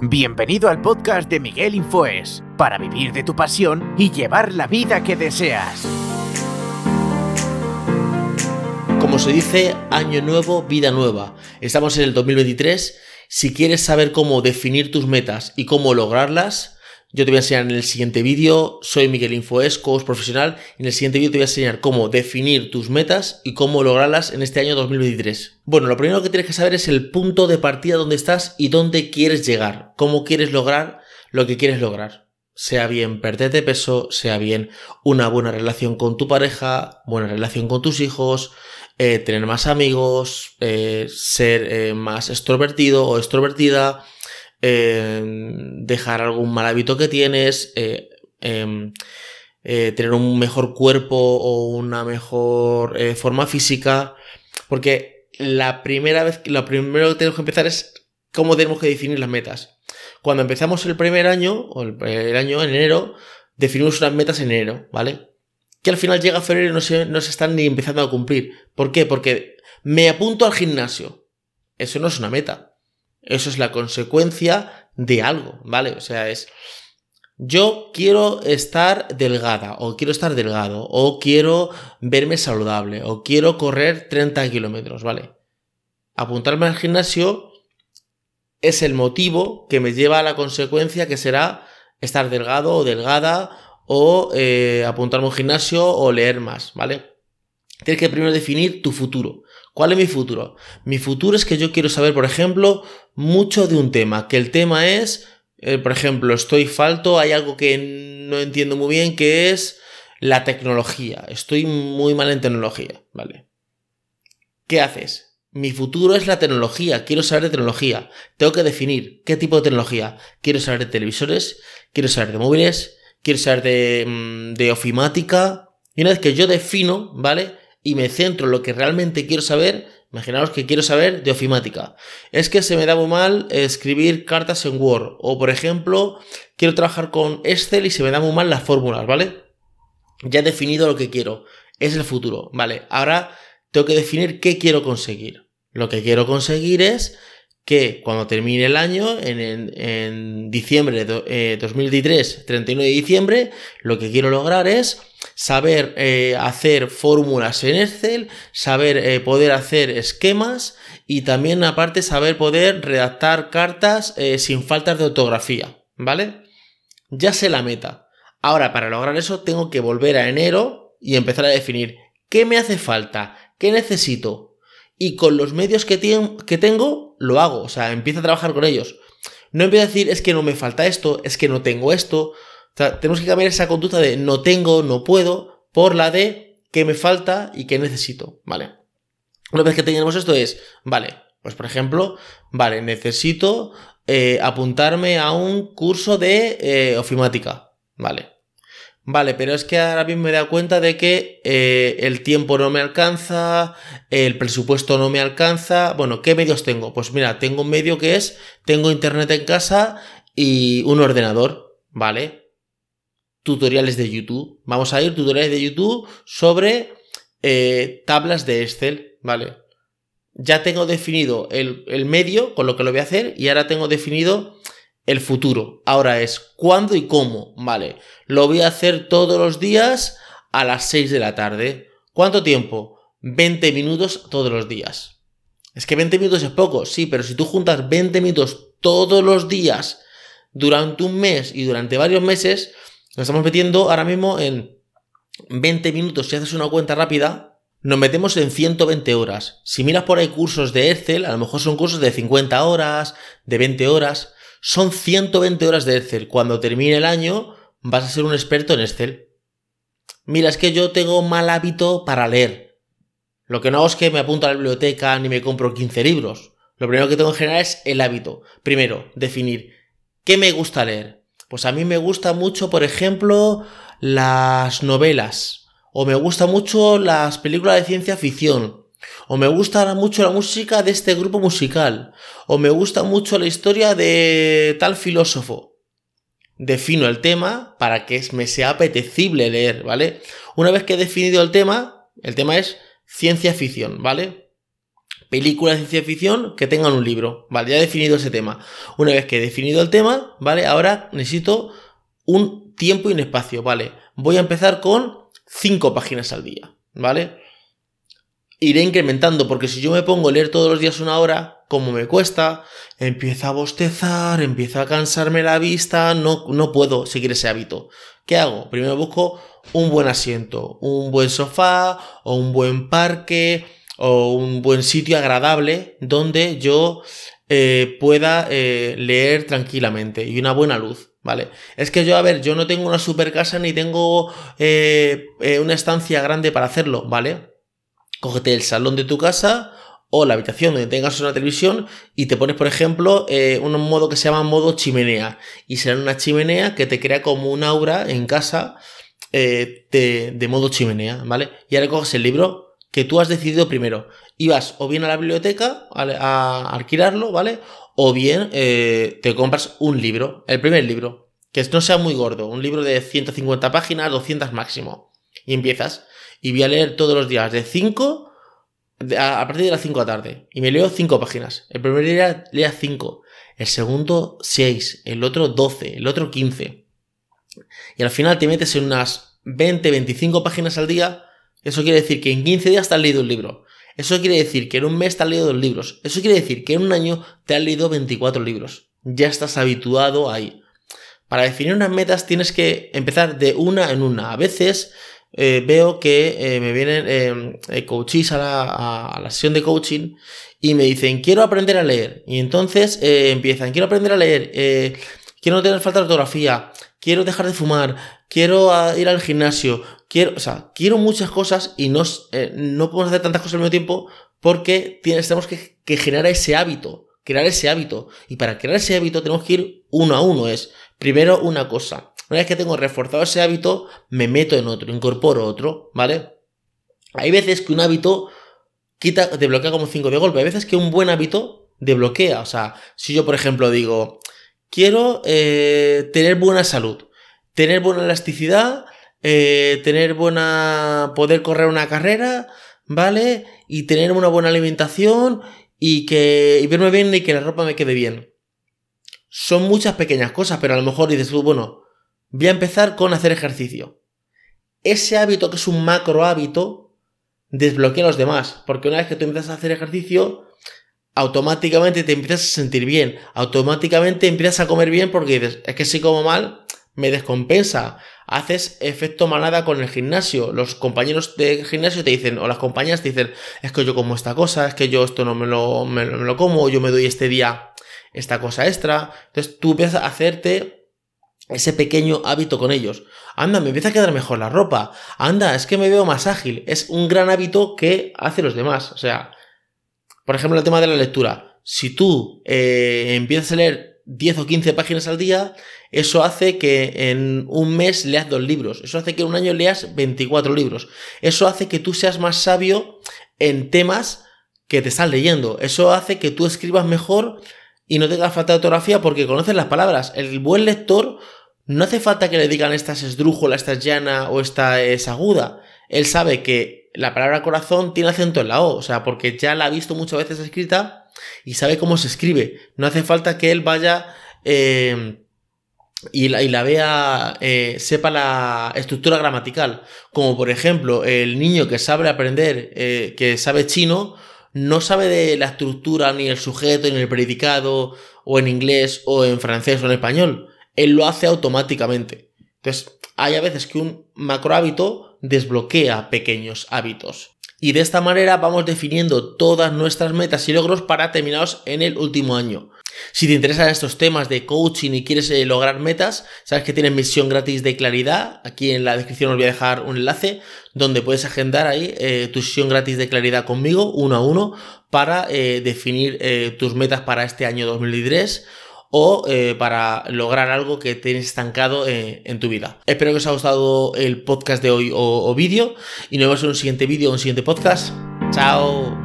Bienvenido al podcast de Miguel Infoes, para vivir de tu pasión y llevar la vida que deseas. Como se dice, año nuevo, vida nueva. Estamos en el 2023. Si quieres saber cómo definir tus metas y cómo lograrlas, yo te voy a enseñar en el siguiente vídeo. Soy Miguel Infoes, coach profesional. En el siguiente vídeo te voy a enseñar cómo definir tus metas y cómo lograrlas en este año 2023. Bueno, lo primero que tienes que saber es el punto de partida donde estás y dónde quieres llegar. Cómo quieres lograr lo que quieres lograr sea bien perder de peso, sea bien una buena relación con tu pareja, buena relación con tus hijos, eh, tener más amigos, eh, ser eh, más extrovertido o extrovertida, dejar algún mal hábito que tienes, em, tener un mejor cuerpo o una mejor forma física, porque la primera vez, lo primero que tenemos que empezar es cómo tenemos que definir las metas. Cuando empezamos el primer año, o el, el año en enero, definimos unas metas en enero, ¿vale? que al final llega febrero y no se, no se están ni empezando a cumplir. ¿Por qué? Porque me apunto al gimnasio. Eso no es una meta. Eso es la consecuencia de algo, ¿vale? O sea, es... Yo quiero estar delgada, o quiero estar delgado, o quiero verme saludable, o quiero correr 30 kilómetros, ¿vale? Apuntarme al gimnasio es el motivo que me lleva a la consecuencia que será estar delgado o delgada o eh, apuntarme a un gimnasio o leer más, ¿vale? Tienes que primero definir tu futuro. ¿Cuál es mi futuro? Mi futuro es que yo quiero saber, por ejemplo, mucho de un tema, que el tema es, eh, por ejemplo, estoy falto, hay algo que no entiendo muy bien, que es la tecnología. Estoy muy mal en tecnología, ¿vale? ¿Qué haces? Mi futuro es la tecnología, quiero saber de tecnología. Tengo que definir qué tipo de tecnología. Quiero saber de televisores, quiero saber de móviles, quiero saber mm, de, ofimática. Y una vez que yo defino, ¿vale? Y me centro en lo que realmente quiero saber, imaginaos que quiero saber de ofimática. Es que se me da muy mal escribir cartas en Word. O por ejemplo, quiero trabajar con Excel y se me da muy mal las fórmulas, ¿vale? Ya he definido lo que quiero. Es el futuro, ¿vale? Ahora tengo que definir qué quiero conseguir. Lo que quiero conseguir es que cuando termine el año, en, diciembre de 2023, 31 eh, de diciembre, lo que quiero lograr es saber eh, hacer fórmulas en Excel, saber eh, poder hacer esquemas y también aparte saber poder redactar cartas sin faltas de ortografía, ¿vale? Ya sé la meta. Ahora, para lograr eso, tengo que volver a enero y empezar a definir qué me hace falta, qué necesito, y con los medios que, que tengo, lo hago. O sea, empiezo a trabajar con ellos. No empiezo a decir, es que no me falta esto, es que no tengo esto. O sea, tenemos que cambiar esa conducta de no tengo, no puedo, por la de qué me falta y qué necesito, ¿vale? Una vez que tenemos esto es, vale, pues por ejemplo, vale, necesito eh, apuntarme a un curso de eh, ofimática, ¿vale? Vale, pero es que ahora mismo me he dado cuenta de que eh, el tiempo no me alcanza, el presupuesto no me alcanza. Bueno, ¿qué medios tengo? Pues mira, tengo un medio que es, tengo internet en casa y un ordenador, ¿vale? Tutoriales de YouTube. Vamos a ir tutoriales de YouTube sobre eh, tablas de Excel, ¿vale? Ya tengo definido el, el medio con lo que lo voy a hacer y ahora tengo definido el futuro. Ahora es cuándo y cómo. Vale, lo voy a hacer todos los días a las 6 de la tarde. ¿Cuánto tiempo? 20 minutos todos los días. Es que 20 minutos es poco, sí, pero si tú juntas 20 minutos todos los días durante un mes y durante varios meses, nos estamos metiendo ahora mismo en 20 minutos. Si haces una cuenta rápida, nos metemos en 120 horas. Si miras por ahí cursos de Excel, a lo mejor son cursos de 50 horas, de 20 horas. Son 120 horas de Excel. Cuando termine el año vas a ser un experto en Excel. Mira, es que yo tengo mal hábito para leer. Lo que no hago es que me apunto a la biblioteca ni me compro 15 libros. Lo primero que tengo en general es el hábito. Primero, definir qué me gusta leer. Pues a mí me gusta mucho, por ejemplo, las novelas. O me gusta mucho las películas de ciencia ficción o me gusta mucho la música de este grupo musical, o me gusta mucho la historia de tal filósofo. Defino el tema para que me sea apetecible leer, ¿vale? Una vez que he definido el tema, el tema es ciencia ficción, ¿vale? películas de ciencia ficción que tengan un libro. Vale, ya he definido ese tema. Una vez que he definido el tema, vale, ahora necesito un tiempo y un espacio, vale. Voy a empezar con 5 páginas al día, ¿vale? Iré incrementando, porque si yo me pongo a leer todos los días una hora, como me cuesta, empiezo a bostezar, empiezo a cansarme la vista, no, no puedo seguir ese hábito. ¿Qué hago? Primero busco un buen asiento, un buen sofá, o un buen parque, o un buen sitio agradable donde yo eh, pueda eh, leer tranquilamente y una buena luz. ¿vale? Es que yo, a ver, yo no tengo una super casa ni tengo eh, una estancia grande para hacerlo, ¿vale? Cógete el salón de tu casa o la habitación donde tengas una televisión y te pones, por ejemplo, eh, un modo que se llama modo chimenea. Y será una chimenea que te crea como un aura en casa de, de, modo chimenea, ¿vale? Y ahora coges el libro que tú has decidido primero. Y vas o bien a la biblioteca a, a alquilarlo, ¿vale? o bien eh, te compras un libro, el primer libro, que no sea muy gordo, un libro de 150 páginas, 200 máximo, y empiezas, y voy a leer todos los días de 5 a, partir de las 5 de la tarde, y me leo 5 páginas. El primer día lea 5, el segundo 6, el otro 12, el otro 15. Y al final te metes en unas 20, 25 páginas al día. Eso quiere decir que en 15 días te has leído un libro. Eso quiere decir que en un mes te has leído dos libros. Eso quiere decir que en un año te has leído 24 libros. Ya estás habituado ahí. Para definir unas metas tienes que empezar de una en una. A veces eh, veo que eh, me vienen eh, eh coaches a la, a la, sesión de coaching y me dicen, quiero aprender a leer. Y entonces empiezan, quiero aprender a leer, quiero no tener falta de ortografía, quiero dejar de fumar, quiero ah, ir al gimnasio, quiero, o sea, quiero muchas cosas y no, eh, no podemos hacer tantas cosas al mismo tiempo porque tienes, tenemos que, que, generar ese hábito, crear ese hábito. Y para crear ese hábito tenemos que ir uno a uno. Es primero una cosa. Una vez que tengo reforzado ese hábito, me meto en otro, incorporo otro, ¿vale? Hay veces que un hábito quita, te bloquea como cinco de golpe. Hay veces que un buen hábito desbloquea. O sea, si yo, por ejemplo, digo, quiero eh, tener buena salud, tener buena elasticidad, eh, tener buena. poder correr una carrera, ¿vale? Y tener una buena alimentación y que. y verme bien y que la ropa me quede bien. Son muchas pequeñas cosas, pero a lo mejor dices tú, bueno, voy a empezar con hacer ejercicio. Ese hábito que es un macro hábito, desbloquea a los demás, porque una vez que tú empiezas a hacer ejercicio, automáticamente te empiezas a sentir bien, automáticamente empiezas a comer bien porque dices, es que si como mal, me descompensa. Haces efecto manada con el gimnasio. Los compañeros de gimnasio te dicen, o las compañías te dicen, es que yo como esta cosa, es que yo esto no me lo, me, me lo como, yo me doy este día esta cosa extra. Entonces tú empiezas a hacerte ese pequeño hábito con ellos. Anda, me empieza a quedar mejor la ropa. Anda, es que me veo más ágil. Es un gran hábito que hace los demás. O sea, por ejemplo, el tema de la lectura. Si tú eh, empiezas a leer 10 o 15 páginas al día, eso hace que en un mes leas dos libros. Eso hace que en un año leas 24 libros. Eso hace que tú seas más sabio en temas que te estás leyendo. Eso hace que tú escribas mejor y no tengas falta de ortografía porque conoces las palabras. El buen lector no hace falta que le digan esta es esdrújula, esta es llana o esta es aguda. Él sabe que la palabra corazón tiene acento en la O, o sea, porque ya la ha visto muchas veces escrita y sabe cómo se escribe. No hace falta que él vaya eh, y, la, y, la, vea, eh, sepa la estructura gramatical. Como por ejemplo, el niño que sabe aprender, eh, que sabe chino, no sabe de la estructura, ni el sujeto, ni el predicado, o en inglés, o en francés, o en español. Él lo hace automáticamente. Entonces, hay a veces que un macro hábito desbloquea pequeños hábitos. Y de esta manera vamos definiendo todas nuestras metas y logros para terminaros en el último año. Si te interesan estos temas de coaching y quieres eh, lograr metas, sabes que tienes misión gratis de claridad. Aquí en la descripción os voy a dejar un enlace donde puedes agendar ahí eh, tu sesión gratis de claridad conmigo, uno a uno, para eh, definir tus metas para este año 2023 o para lograr algo que tienes estancado en tu vida. Espero que os haya gustado el podcast de hoy o, o vídeo y nos vemos en un siguiente vídeo o un siguiente podcast. Chao.